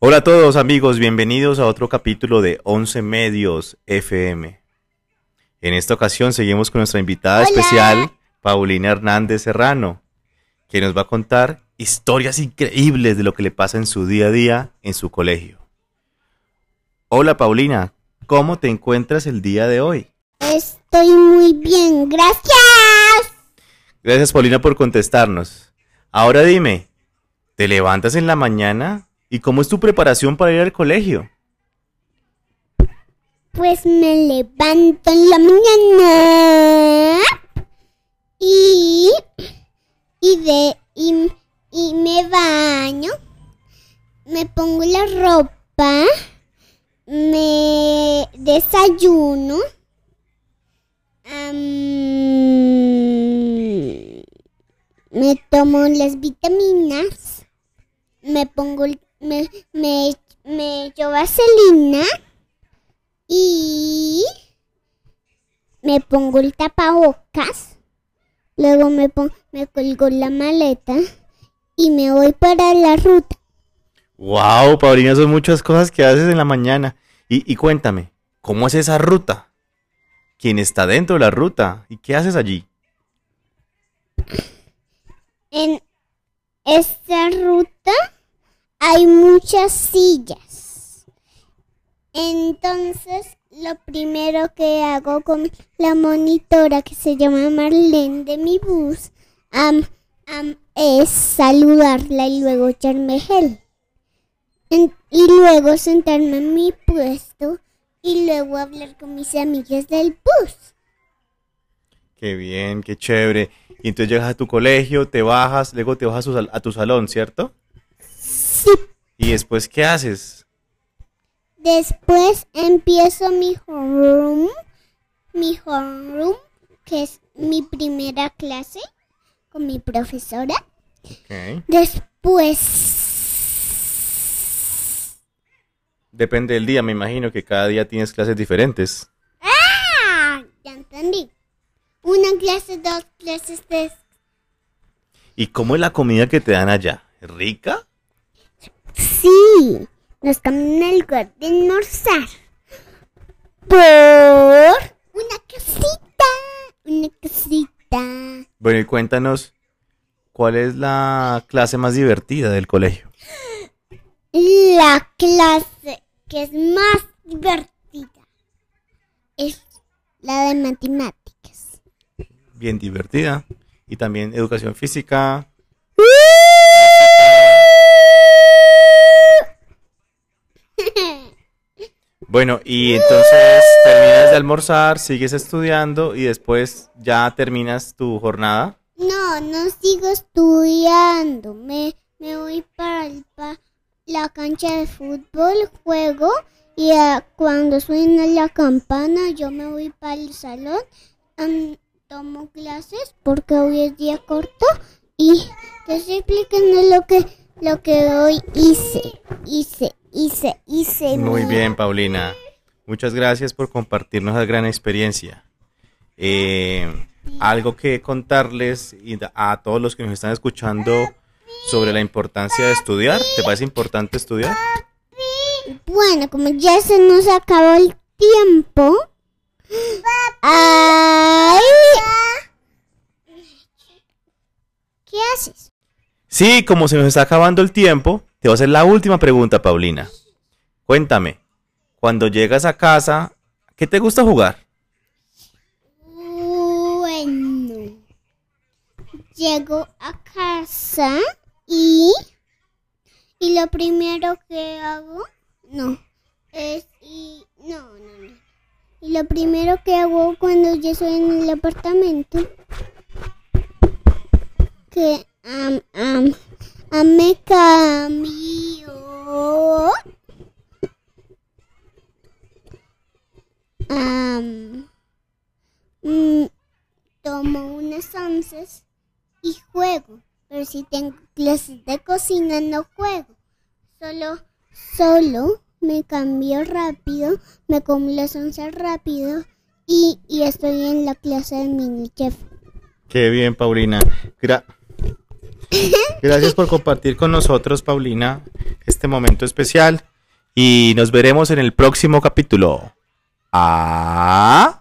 Hola a todos amigos, bienvenidos a otro capítulo de 11 Medios FM. En esta ocasión seguimos con nuestra invitada Hola. especial, Paulina Hernández Serrano, que nos va a contar historias increíbles de lo que le pasa en su día a día en su colegio. Hola Paulina, ¿cómo te encuentras el día de hoy? Estoy muy bien, gracias. Gracias Paulina por contestarnos. Ahora dime, ¿te levantas en la mañana? ¿Y cómo es tu preparación para ir al colegio? Pues me levanto en la mañana y y de y, y me baño, me pongo la ropa, me desayuno. me tomo las vitaminas, me pongo, el- me, me, me echo vaselina y me pongo el tapabocas, luego me, pon- me colgo la maleta y me voy para la ruta. Wow, Paulina, son muchas cosas que haces en la mañana. Y, y cuéntame, ¿cómo es esa ruta? ¿Quién está dentro de la ruta? ¿Y qué haces allí? En esta ruta hay muchas sillas. Entonces, lo primero que hago con la monitora que se llama Marlene de mi bus es saludarla y luego echarme gel. Y luego sentarme en mi puesto y luego hablar con mis amigas del bus. Qué bien, qué chévere. Y entonces llegas a tu colegio, te bajas, luego te vas a tu salón, ¿cierto? ¿Y después qué haces? Después empiezo mi homeroom, mi homeroom, que es mi primera clase con mi profesora. Después... Depende del día, me imagino que cada día tienes clases diferentes. ¡Ah! Ya entendí. Una clase, dos clases, tres. ¿Y cómo es la comida que te dan allá? ¿Es rica? Nos cambian el lugar de almorzar. Por una casita, una casita. Bueno, y cuéntanos, ¿cuál es la clase más divertida del colegio? La clase que es más divertida es la de matemáticas. Bien divertida. Y también educación física. Bueno, y entonces terminas de almorzar, sigues estudiando y después ya terminas tu jornada. No, no sigo estudiando. Me, me voy para el la cancha de fútbol, juego y ah, cuando suena la campana yo me voy para el salón. tomo clases porque hoy es día corto y te estoy explicando lo que lo que hoy hice, hice, hice, hice. Muy bien, Paulina. Muchas gracias por compartirnos la gran experiencia. Eh, algo que contarles a todos los que nos están escuchando sobre la importancia de estudiar. ¿Te parece importante estudiar? Bueno, como ya se nos acabó el tiempo. Ay. ¿Qué haces? Sí, como se nos está acabando el tiempo, te voy a hacer la última pregunta, Paulina. Cuéntame, cuando llegas a casa, ¿qué te gusta jugar? Bueno. Llego a casa y y lo primero que hago no es y no, no, no. Y lo primero que hago cuando yo estoy en el apartamento que am am am, me cambio am mm, tomo unas onces y juego. Pero si tengo clases de cocina no juego. Solo, solo me cambio rápido, me como las rápido y, y estoy en la clase de mini chef. Qué bien, Paulina. Gra- Gracias por compartir con nosotros, Paulina, este momento especial. Y nos veremos en el próximo capítulo. Adiós.